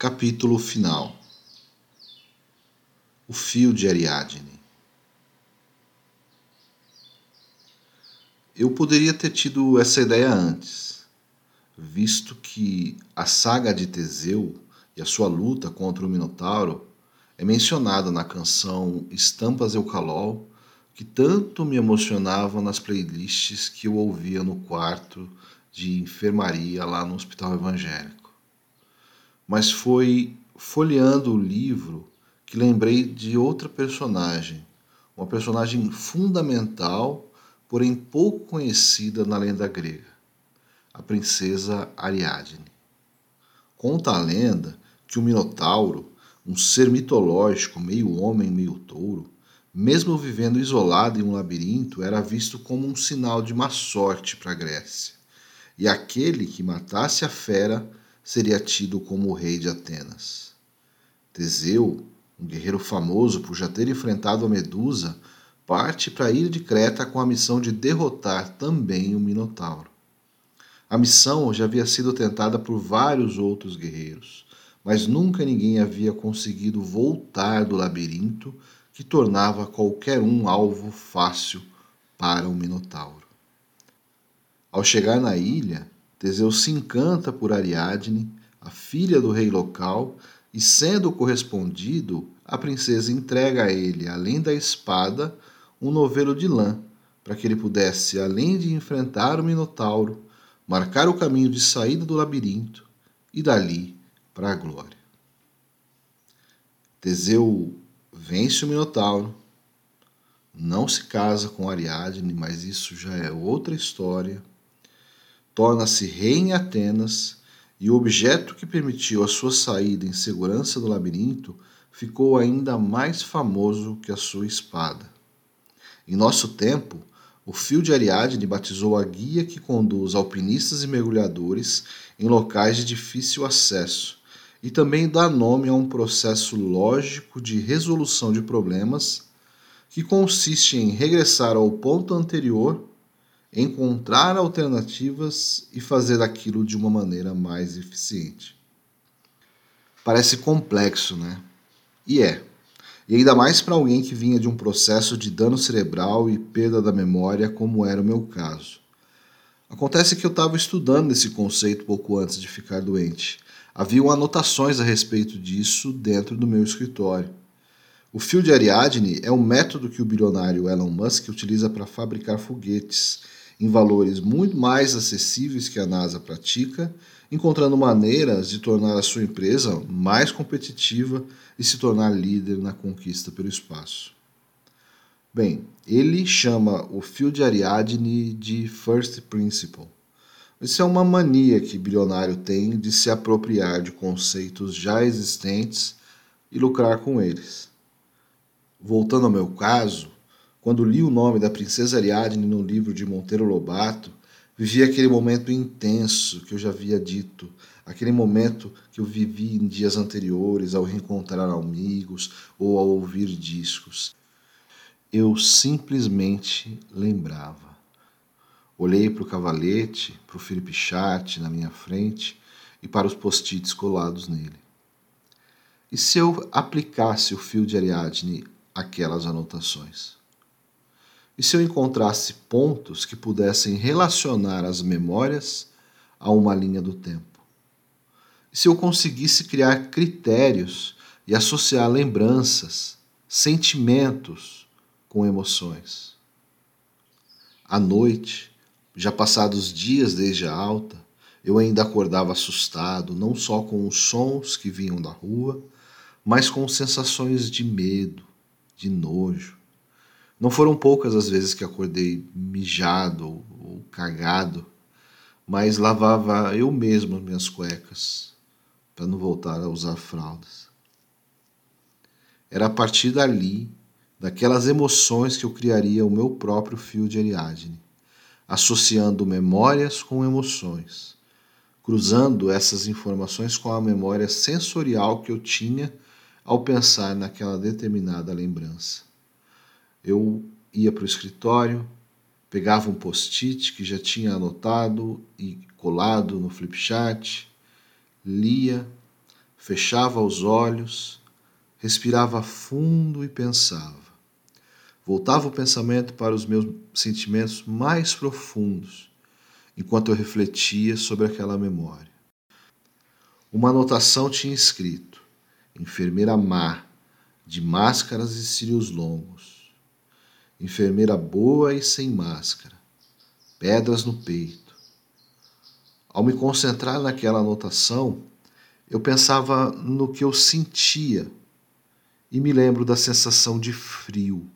Capítulo final O fio de Ariadne Eu poderia ter tido essa ideia antes, visto que a saga de Teseu e a sua luta contra o Minotauro é mencionada na canção Estampas Eucalol, que tanto me emocionava nas playlists que eu ouvia no quarto de enfermaria lá no hospital evangélico. Mas foi folheando o livro que lembrei de outra personagem, uma personagem fundamental, porém pouco conhecida na lenda grega, a princesa Ariadne. Conta a lenda que o Minotauro, um ser mitológico, meio homem, meio touro, mesmo vivendo isolado em um labirinto, era visto como um sinal de má sorte para a Grécia e aquele que matasse a fera seria tido como o rei de Atenas. Teseu, um guerreiro famoso por já ter enfrentado a Medusa, parte para a ilha de Creta com a missão de derrotar também o Minotauro. A missão já havia sido tentada por vários outros guerreiros, mas nunca ninguém havia conseguido voltar do labirinto que tornava qualquer um alvo fácil para o Minotauro. Ao chegar na ilha, Teseu se encanta por Ariadne, a filha do rei local, e sendo correspondido, a princesa entrega a ele, além da espada, um novelo de lã, para que ele pudesse, além de enfrentar o Minotauro, marcar o caminho de saída do labirinto e dali para a glória. Teseu vence o Minotauro, não se casa com Ariadne, mas isso já é outra história torna-se rei em Atenas e o objeto que permitiu a sua saída em segurança do labirinto ficou ainda mais famoso que a sua espada. Em nosso tempo, o fio de Ariadne batizou a guia que conduz alpinistas e mergulhadores em locais de difícil acesso e também dá nome a um processo lógico de resolução de problemas que consiste em regressar ao ponto anterior encontrar alternativas e fazer aquilo de uma maneira mais eficiente. Parece complexo, né? E é. E ainda mais para alguém que vinha de um processo de dano cerebral e perda da memória, como era o meu caso. Acontece que eu estava estudando esse conceito pouco antes de ficar doente. Haviam anotações a respeito disso dentro do meu escritório. O fio de Ariadne é o método que o bilionário Elon Musk utiliza para fabricar foguetes em valores muito mais acessíveis que a NASA pratica, encontrando maneiras de tornar a sua empresa mais competitiva e se tornar líder na conquista pelo espaço. Bem, ele chama o fio de Ariadne de First Principle. Isso é uma mania que bilionário tem de se apropriar de conceitos já existentes e lucrar com eles. Voltando ao meu caso, quando li o nome da princesa Ariadne no livro de Monteiro Lobato, vivi aquele momento intenso que eu já havia dito, aquele momento que eu vivi em dias anteriores ao reencontrar amigos ou ao ouvir discos. Eu simplesmente lembrava. Olhei para o cavalete, para o Felipe Chat na minha frente e para os post-its colados nele. E se eu aplicasse o fio de Ariadne àquelas anotações? E se eu encontrasse pontos que pudessem relacionar as memórias a uma linha do tempo? E se eu conseguisse criar critérios e associar lembranças, sentimentos com emoções? À noite, já passados dias desde a alta, eu ainda acordava assustado, não só com os sons que vinham da rua, mas com sensações de medo, de nojo, não foram poucas as vezes que acordei mijado ou, cagado, mas lavava eu mesmo as minhas cuecas para não voltar a usar fraldas. Era a partir dali, daquelas emoções, que eu criaria o meu próprio fio de Ariadne, associando memórias com emoções, cruzando essas informações com a memória sensorial que eu tinha ao pensar naquela determinada lembrança eu ia para o escritório, pegava um post-it que já tinha anotado e colado no flipchart, lia, fechava os olhos, respirava fundo e pensava. Voltava o pensamento para os meus sentimentos mais profundos, enquanto eu refletia sobre aquela memória. Uma anotação tinha escrito: Enfermeira má, de máscaras e cílios longos. Enfermeira boa e sem máscara, pedras no peito. Ao me concentrar naquela anotação, eu pensava no que eu sentia e me lembro da sensação de frio,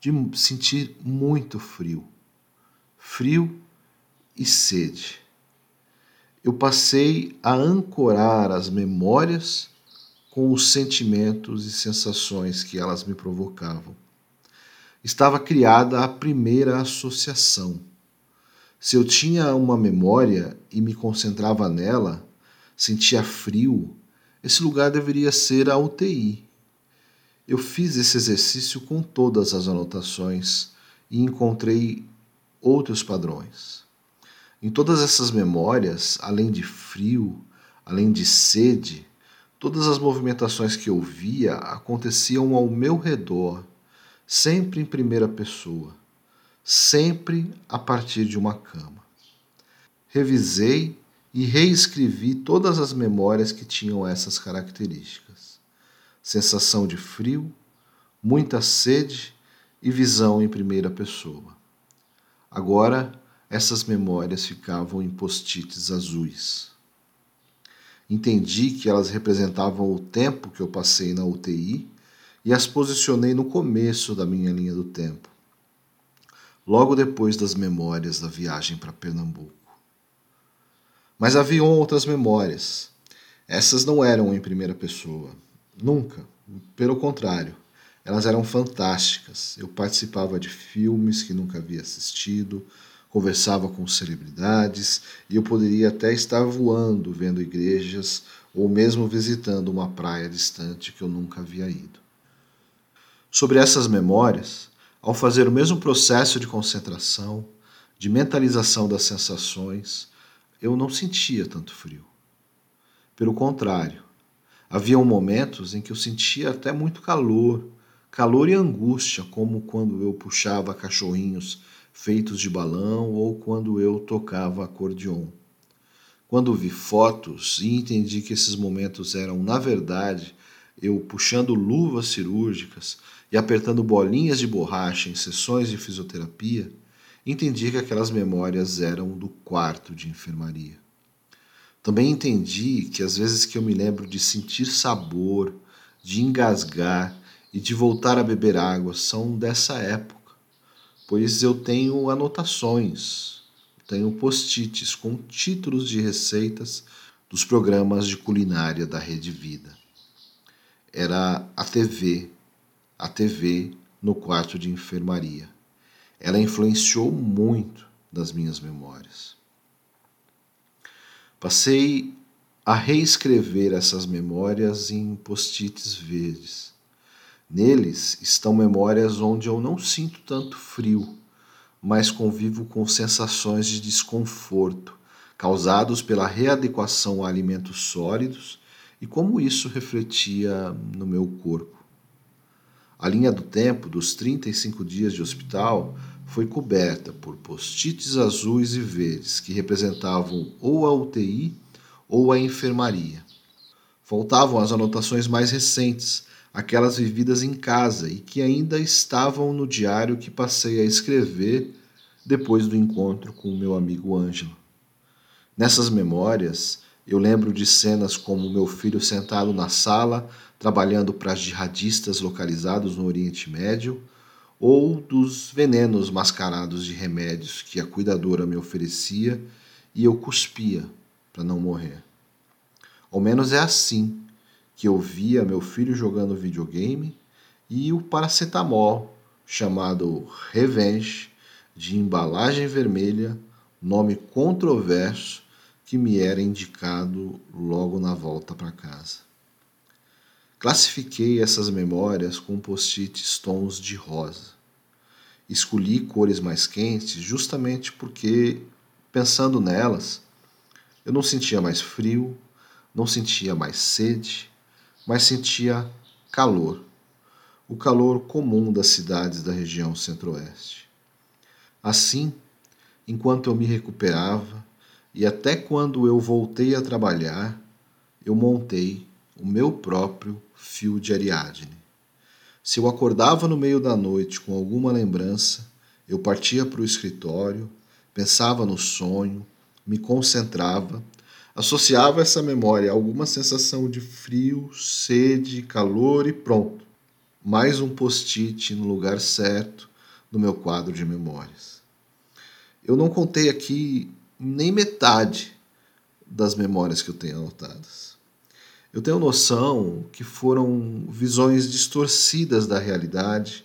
de sentir muito frio, frio e sede. Eu passei a ancorar as memórias com os sentimentos e sensações que elas me provocavam. Estava criada a primeira associação. Se eu tinha uma memória e me concentrava nela, sentia frio, esse lugar deveria ser a UTI. Eu fiz esse exercício com todas as anotações e encontrei outros padrões. Em todas essas memórias, além de frio, além de sede, Todas as movimentações que eu via aconteciam ao meu redor, sempre em primeira pessoa, sempre a partir de uma cama. Revisei e reescrevi todas as memórias que tinham essas características: sensação de frio, muita sede e visão em primeira pessoa. Agora, essas memórias ficavam em post-its azuis. Entendi que elas representavam o tempo que eu passei na UTI e as posicionei no começo da minha linha do tempo, logo depois das memórias da viagem para Pernambuco. Mas haviam outras memórias. Essas não eram em primeira pessoa. Nunca. Pelo contrário, elas eram fantásticas. Eu participava de filmes que nunca havia assistido, conversava com celebridades e eu poderia até estar voando vendo igrejas ou mesmo visitando uma praia distante que eu nunca havia ido. Sobre essas memórias, ao fazer o mesmo processo de concentração, de mentalização das sensações, eu não sentia tanto frio. Pelo contrário, haviam momentos em que eu sentia até muito calor, calor e angústia, como quando eu puxava cachorrinhos feitos de balão ou quando eu tocava acordeon. Quando vi fotos e entendi que esses momentos eram, na verdade, eu puxando luvas cirúrgicas e apertando bolinhas de borracha em sessões de fisioterapia, entendi que aquelas memórias eram do quarto de enfermaria. Também entendi que às vezes que eu me lembro de sentir sabor, de engasgar e de voltar a beber água são dessa época pois eu tenho anotações, tenho post-its com títulos de receitas dos programas de culinária da Rede Vida. Era a TV, a TV no quarto de enfermaria. Ela influenciou muito das minhas memórias. Passei a reescrever essas memórias em post-its verdes Neles estão memórias onde eu não sinto tanto frio, mas convivo com sensações de desconforto causados pela readequação a alimentos sólidos e como isso refletia no meu corpo. A linha do tempo dos 35 dias de hospital foi coberta por post-its azuis e verdes que representavam ou a UTI ou a enfermaria. Faltavam as anotações mais recentes, aquelas vividas em casa e que ainda estavam no diário que passei a escrever depois do encontro com o meu amigo Ângelo. Nessas memórias, eu lembro de cenas como meu filho sentado na sala trabalhando para jihadistas localizados no Oriente Médio, ou dos venenos mascarados de remédios que a cuidadora me oferecia e eu cuspia para não morrer. Ao menos é assim que eu via meu filho jogando videogame e o paracetamol chamado Revenge, de embalagem vermelha, nome controverso que me era indicado logo na volta para casa. Classifiquei essas memórias com post-its tons de rosa. Escolhi cores mais quentes justamente porque, pensando nelas, eu não sentia mais frio, Não sentia mais sede, mas sentia calor, o calor comum das cidades da região centro-oeste. Assim, enquanto eu me recuperava e até quando eu voltei a trabalhar, eu montei o meu próprio fio de Ariadne. Se eu acordava no meio da noite com alguma lembrança, eu partia para o escritório, pensava no sonho, me concentrava, associava essa memória a alguma sensação de frio, sede, calor e pronto. Mais um post-it no lugar certo no meu quadro de memórias. Eu não contei aqui nem metade das memórias que eu tenho anotadas. Eu tenho noção que foram visões distorcidas da realidade,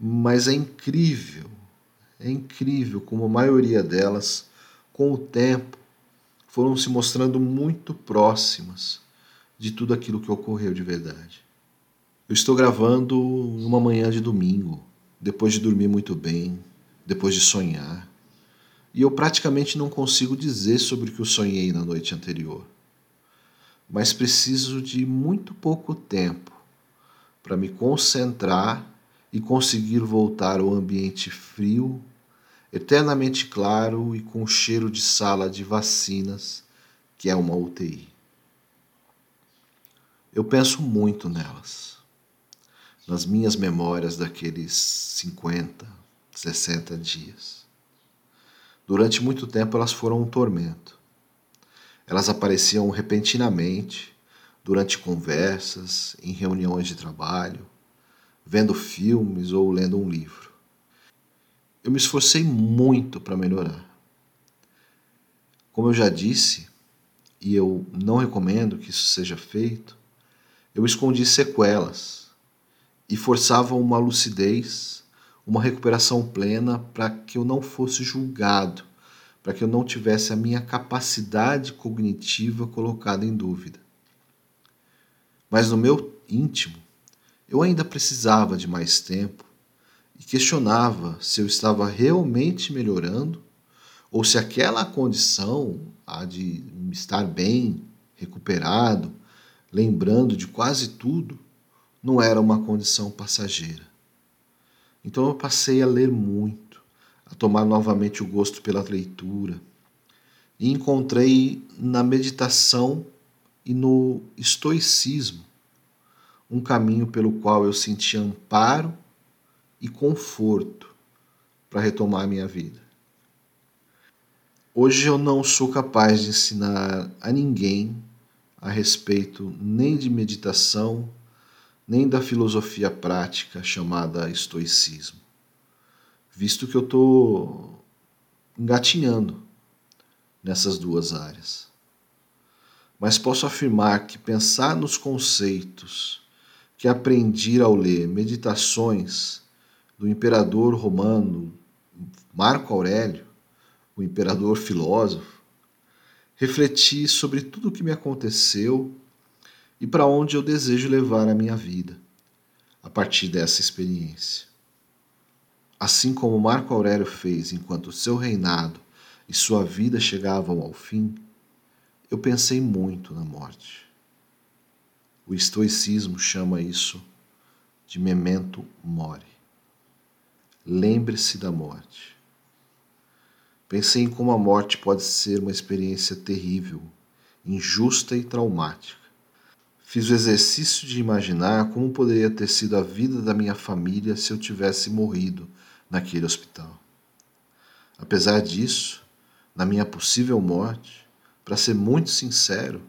mas é incrível, é incrível como a maioria delas, com o tempo, foram se mostrando muito próximas de tudo aquilo que ocorreu de verdade. Eu estou gravando numa manhã de domingo, depois de dormir muito bem, depois de sonhar e eu praticamente não consigo dizer sobre o que eu sonhei na noite anterior. Mas preciso de muito pouco tempo para me concentrar e conseguir voltar ao ambiente frio, eternamente claro e com cheiro de sala de vacinas, que é uma UTI. Eu penso muito nelas, nas minhas memórias daqueles 50, 60 dias. Durante muito tempo elas foram um tormento. Elas apareciam repentinamente, durante conversas, em reuniões de trabalho, vendo filmes ou lendo um livro. Eu me esforcei muito para melhorar. Como eu já disse, e eu não recomendo que isso seja feito, eu escondi sequelas e forçava uma lucidez uma recuperação plena para que eu não fosse julgado, para que eu não tivesse a minha capacidade cognitiva colocada em dúvida. Mas no meu íntimo, eu ainda precisava de mais tempo e questionava se eu estava realmente melhorando ou se aquela condição, a de estar bem, recuperado, lembrando de quase tudo, não era uma condição passageira. Então eu passei a ler muito, a tomar novamente o gosto pela leitura. E encontrei na meditação e no estoicismo um caminho pelo qual eu senti amparo e conforto para retomar a minha vida. Hoje eu não sou capaz de ensinar a ninguém a respeito nem de meditação, nem da filosofia prática chamada estoicismo, visto que eu estou engatinhando nessas duas áreas. Mas posso afirmar que pensar nos conceitos que aprendi ao ler Meditações do imperador romano Marco Aurélio, o imperador filósofo, refleti sobre tudo o que me aconteceu e para onde eu desejo levar a minha vida a partir dessa experiência. Assim como Marco Aurélio fez enquanto seu reinado e sua vida chegavam ao fim, eu pensei muito na morte. O estoicismo chama isso de memento mori. Lembre-se da morte. Pensei em como a morte pode ser uma experiência terrível, injusta e traumática Fiz o exercício de imaginar como poderia ter sido a vida da minha família se eu tivesse morrido naquele hospital. Apesar disso, na minha possível morte, para ser muito sincero,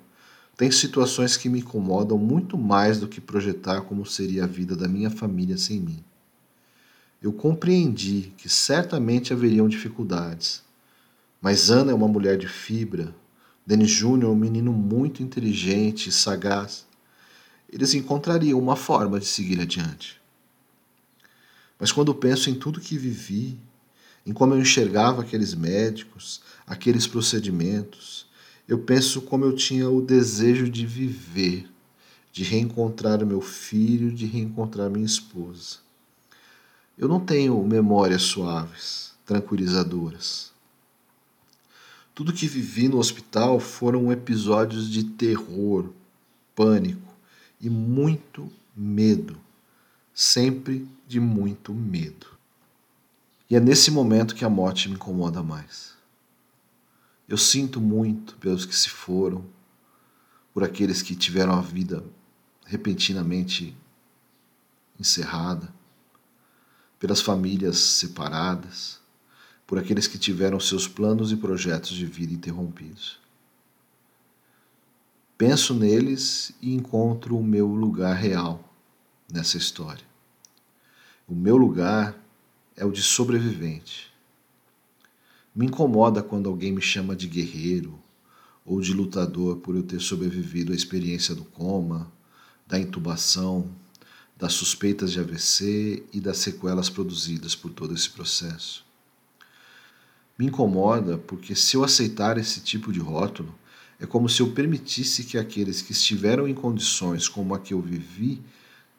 tem situações que me incomodam muito mais do que projetar como seria a vida da minha família sem mim. Eu compreendi que certamente haveriam dificuldades, mas Ana é uma mulher de fibra, Denis Júnior é um menino muito inteligente e sagaz, eles encontrariam uma forma de seguir adiante. Mas quando penso em tudo que vivi, em como eu enxergava aqueles médicos, aqueles procedimentos, eu penso como eu tinha o desejo de viver, de reencontrar meu filho, de reencontrar minha esposa. Eu não tenho memórias suaves, tranquilizadoras. Tudo que vivi no hospital foram episódios de terror, pânico e muito medo. Sempre de muito medo. E é nesse momento que a morte me incomoda mais. Eu sinto muito pelos que se foram, por aqueles que tiveram a vida repentinamente encerrada, pelas famílias separadas, por aqueles que tiveram seus planos e projetos de vida interrompidos. Penso neles e encontro o meu lugar real nessa história. O meu lugar é o de sobrevivente. Me incomoda quando alguém me chama de guerreiro ou de lutador por eu ter sobrevivido à experiência do coma, da intubação, das suspeitas de AVC e das sequelas produzidas por todo esse processo. Me incomoda porque, se eu aceitar esse tipo de rótulo, é como se eu permitisse que aqueles que estiveram em condições como a que eu vivi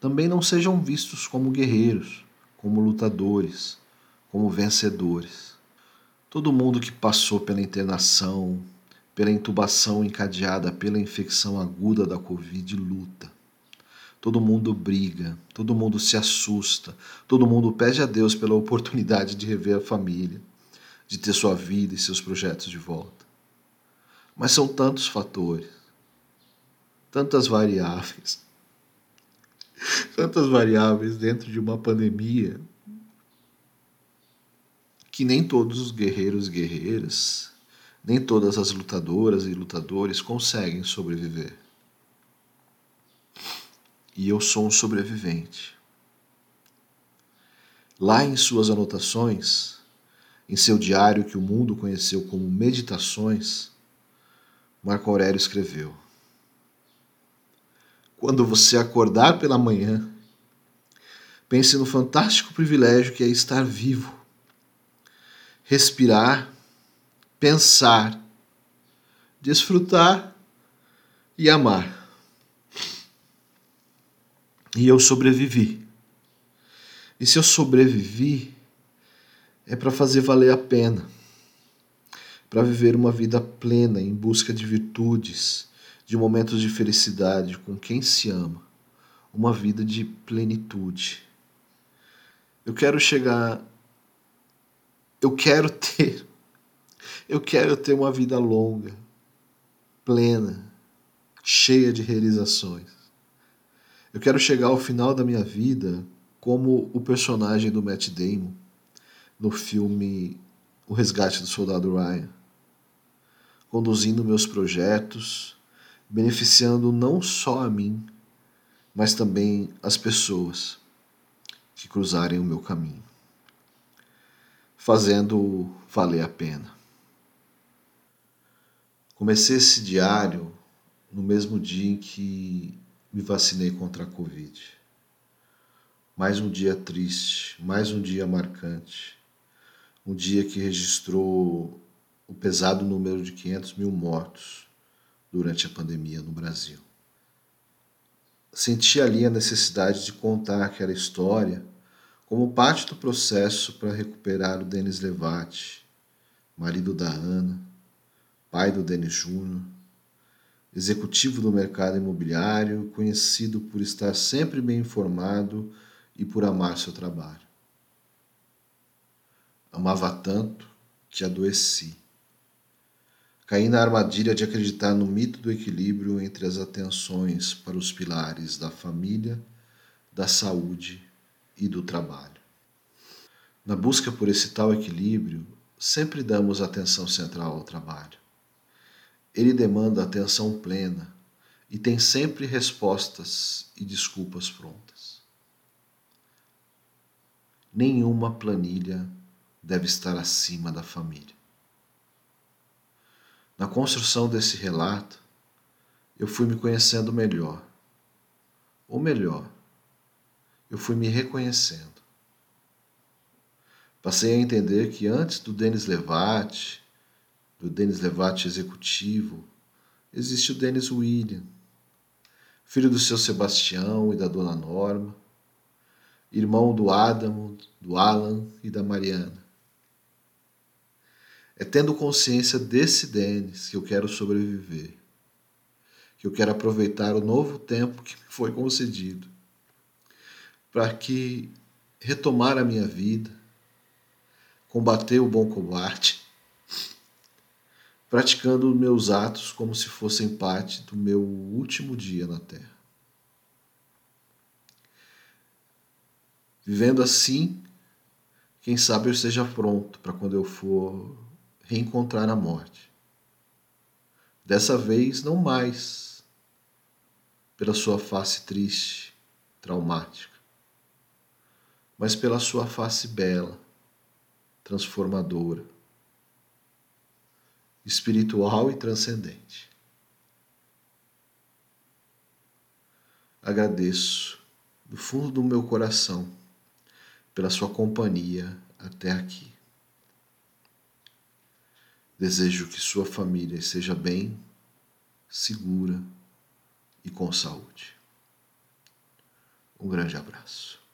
também não sejam vistos como guerreiros, como lutadores, como vencedores. Todo mundo que passou pela internação, pela intubação encadeada pela infecção aguda da Covid luta. Todo mundo briga, todo mundo se assusta, todo mundo pede a Deus pela oportunidade de rever a família, de ter sua vida e seus projetos de volta. Mas são tantos fatores, tantas variáveis, tantas variáveis dentro de uma pandemia que nem todos os guerreiros e guerreiras, nem todas as lutadoras e lutadores conseguem sobreviver e eu sou um sobrevivente. Lá em suas anotações, em seu diário que o mundo conheceu como Meditações, Marco Aurélio escreveu: Quando você acordar pela manhã, pense no fantástico privilégio que é estar vivo, respirar, pensar, desfrutar e amar. E eu sobrevivi. E se eu sobrevivi, é para fazer valer a pena, para viver uma vida plena em busca de virtudes, de momentos de felicidade com quem se ama, uma vida de plenitude. Eu quero chegar. Eu quero ter. Eu quero ter uma vida longa, plena, cheia de realizações. Eu quero chegar ao final da minha vida como o personagem do Matt Damon no filme O Resgate do Soldado Ryan, conduzindo meus projetos, beneficiando não só a mim, mas também as pessoas que cruzarem o meu caminho, fazendo valer a pena. Comecei esse diário no mesmo dia em que me vacinei contra a Covid. Mais um dia triste, mais um dia marcante, um dia que registrou o pesado número de 500 mil mortos durante a pandemia no Brasil. Senti ali a necessidade de contar aquela história como parte do processo para recuperar o Denis Levati, marido da Ana, pai do Denis Júnior, executivo do mercado imobiliário, conhecido por estar sempre bem informado e por amar seu trabalho. Amava tanto que adoeci. Caí na armadilha de acreditar no mito do equilíbrio entre as atenções para os pilares da família, da saúde e do trabalho. Na busca por esse tal equilíbrio, sempre damos atenção central ao trabalho. Ele demanda atenção plena e tem sempre respostas e desculpas prontas. Nenhuma planilha deve estar acima da família. Na construção desse relato, eu fui me conhecendo melhor. Ou melhor, eu fui me reconhecendo. Passei a entender que antes do Denis Levati, do Denis Levati executivo, existe o Denis William, filho do seu Sebastião e da dona Norma, irmão do Adamo, do Alan e da Mariana. É tendo consciência desse Denis que eu quero sobreviver, que eu quero aproveitar o novo tempo que me foi concedido, para que retomar a minha vida, combater o bom combate, praticando meus atos como se fossem parte do meu último dia na Terra. Vivendo assim, quem sabe eu esteja pronto para quando eu for reencontrar a morte. Dessa vez, não mais pela sua face triste, traumática, mas pela sua face bela, transformadora, espiritual e transcendente. Agradeço do fundo do meu coração pela sua companhia até aqui. Desejo que sua família seja bem, segura e com saúde. Um grande abraço.